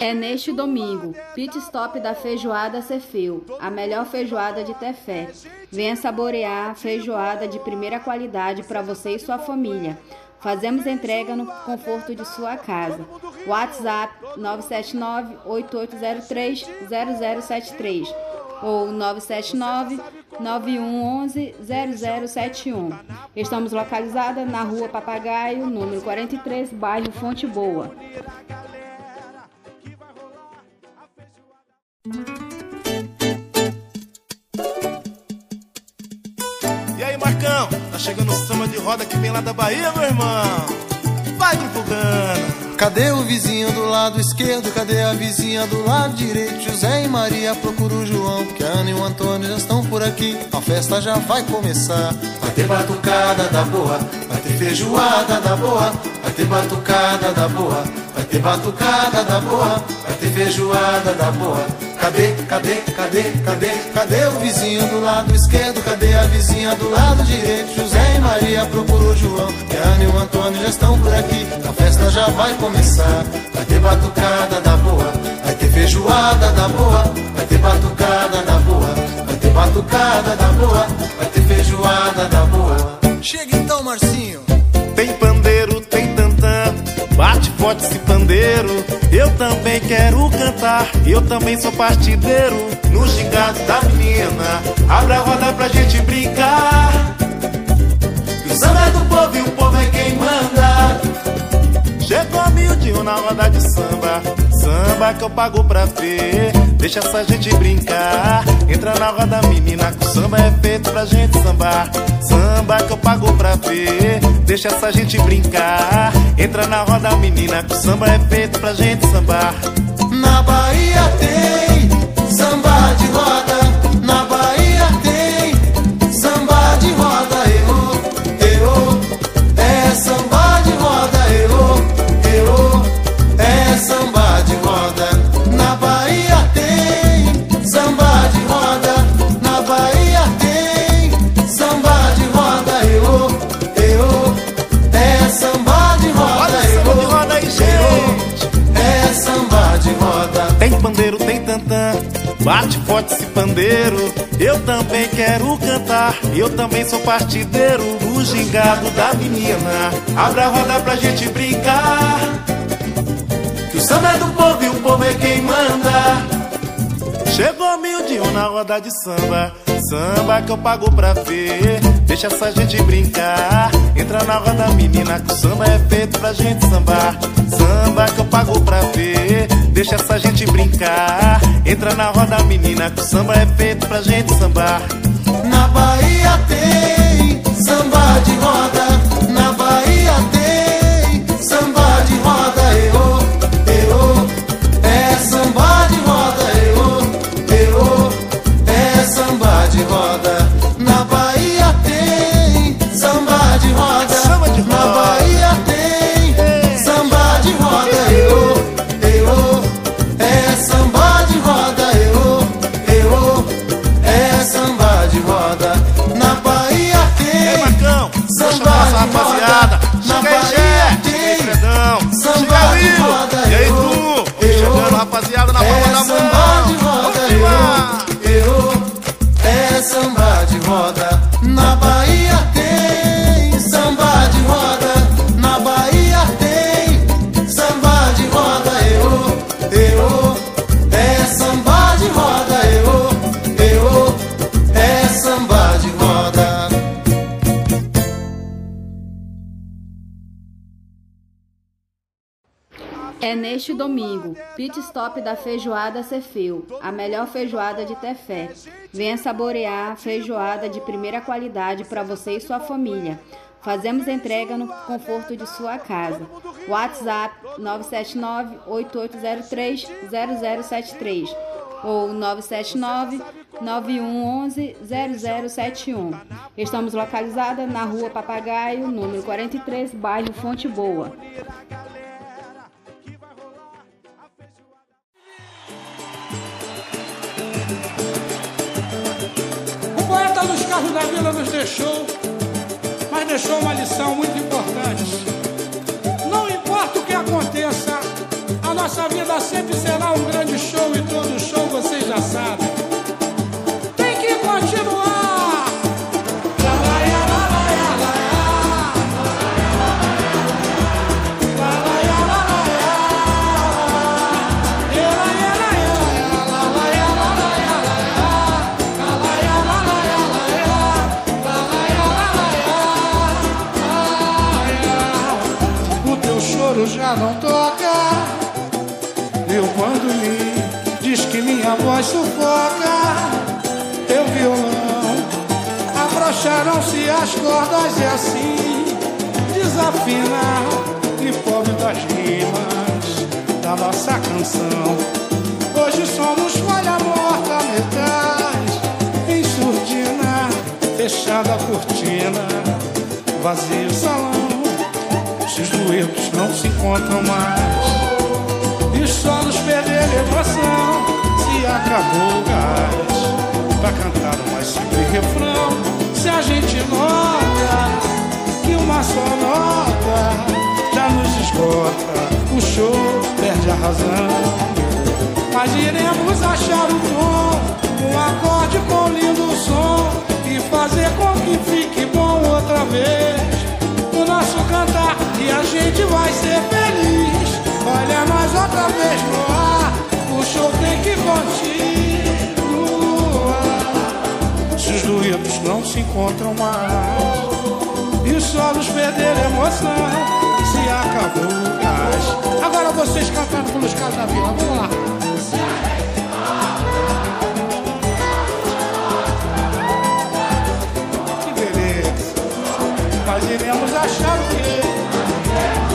É neste domingo, pit stop da feijoada Cefeu, a melhor feijoada de Tefé. Venha saborear feijoada de primeira qualidade para você e sua família. Fazemos entrega no conforto de sua casa. WhatsApp 979-8803-0073 ou 979 9111 0071. Estamos localizados na Rua Papagaio, número 43, bairro Fonte Boa. E aí, Marcão? Tá chegando o samba de roda que vem lá da Bahia, meu irmão? Vai divulgando. Cadê o vizinho do lado esquerdo? Cadê a vizinha do lado direito? José e Maria procura o João, que Ana e o Antônio já estão por aqui. A festa já vai começar. Vai ter batucada da boa, vai ter feijoada da boa, vai ter batucada da boa, vai ter batucada da boa, vai ter feijoada da boa. Cadê, cadê, cadê, cadê, cadê o vizinho do lado esquerdo? Cadê a vizinha do lado direito? José e Maria procurou João. E a Ana e o Antônio já estão por aqui. A festa já vai começar. Vai ter batucada da boa. Vai ter feijoada da boa. Vai ter batucada da boa. Vai ter batucada da boa. Vai ter feijoada da boa. Chega então, Marcinho. Tem pandeiro, tem tantã. Bate forte esse pandeiro também quero cantar, eu também sou partideiro No gingado da menina. Abra a roda pra gente brincar. O samba é do povo e o povo é quem manda. Chegou miudinho na roda de samba Samba que eu pago pra ver? Deixa essa gente brincar. Entra na roda menina Que o samba é feito pra gente sambar. Samba que eu pago pra ver. Deixa essa gente brincar. Entra na roda menina Que o samba é feito pra gente sambar. Na Bahia tem Bate forte esse pandeiro. Eu também quero cantar. Eu também sou partideiro Do gingado da menina. Abra a roda pra gente brincar. Que o samba é do povo e o povo é quem manda. Chegou miudinho na roda de samba. Samba que eu pago pra ver. Deixa essa gente brincar. Entra na roda menina Que o samba é feito pra gente sambar. Samba que eu pago pra ver. Deixa essa gente brincar Entra na roda menina Que o samba é feito pra gente sambar. Na Bahia tem samba É neste domingo, pit stop da feijoada Cefeu, a melhor feijoada de Tefé. Venha saborear feijoada de primeira qualidade para você e sua família. Fazemos entrega no conforto de sua casa. WhatsApp 979-8803-0073 ou 979 9111 0071. Estamos localizados na Rua Papagaio, número 43, bairro Fonte Boa. Poeta dos carros da vila nos deixou, mas deixou uma lição muito importante. Não importa o que aconteça, a nossa vida sempre será não toca. Eu quando me diz que minha voz sufoca. Teu violão Afrouxaram-se as cordas e assim Desafina E pobre das rimas Da nossa canção. Hoje somos folha morta metais Em surdina Fechada a cortina Vazio salão Os duetos não se encontram mais. E os solos perderam emoção Se acabou o gás. Pra cantar o mais simples refrão Se a gente nota Que uma só nota Já nos esgota O show perde a razão. Mas iremos achar o tom Um acorde com lindo som E fazer com que fique bom outra vez gente vai ser feliz. Olha nós outra vez no ar. O show tem que continuar. Se os duetos não se encontram mais E os solos perderam emoção Se acabou o gás. Agora vocês cantando pelos caras da vila. Vamos lá. Que beleza. Nós iremos achar o quê? Yeah.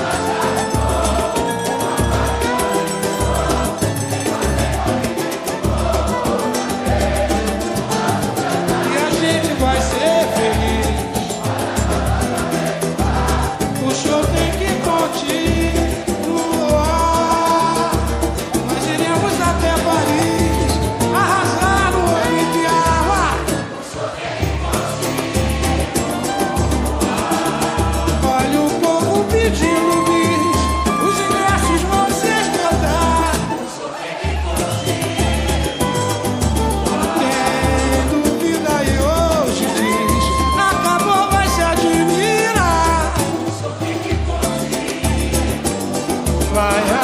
fire.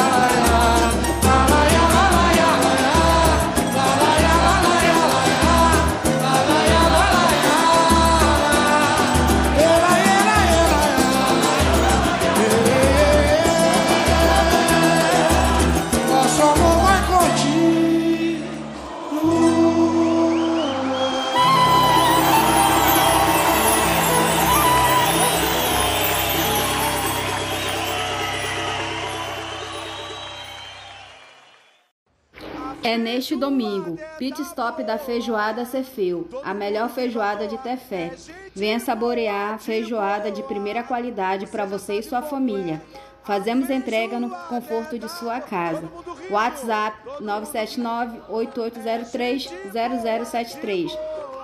É neste domingo, pit stop da feijoada Cefeu, a melhor feijoada de Tefé. Venha saborear feijoada de primeira qualidade para você e sua família. Fazemos entrega no conforto de sua casa. WhatsApp 979-8803-0073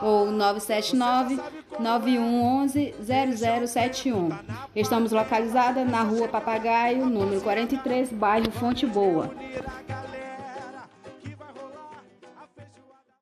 ou 979-9111-0071. Estamos localizados na rua Papagaio, número 43, bairro Fonte Boa.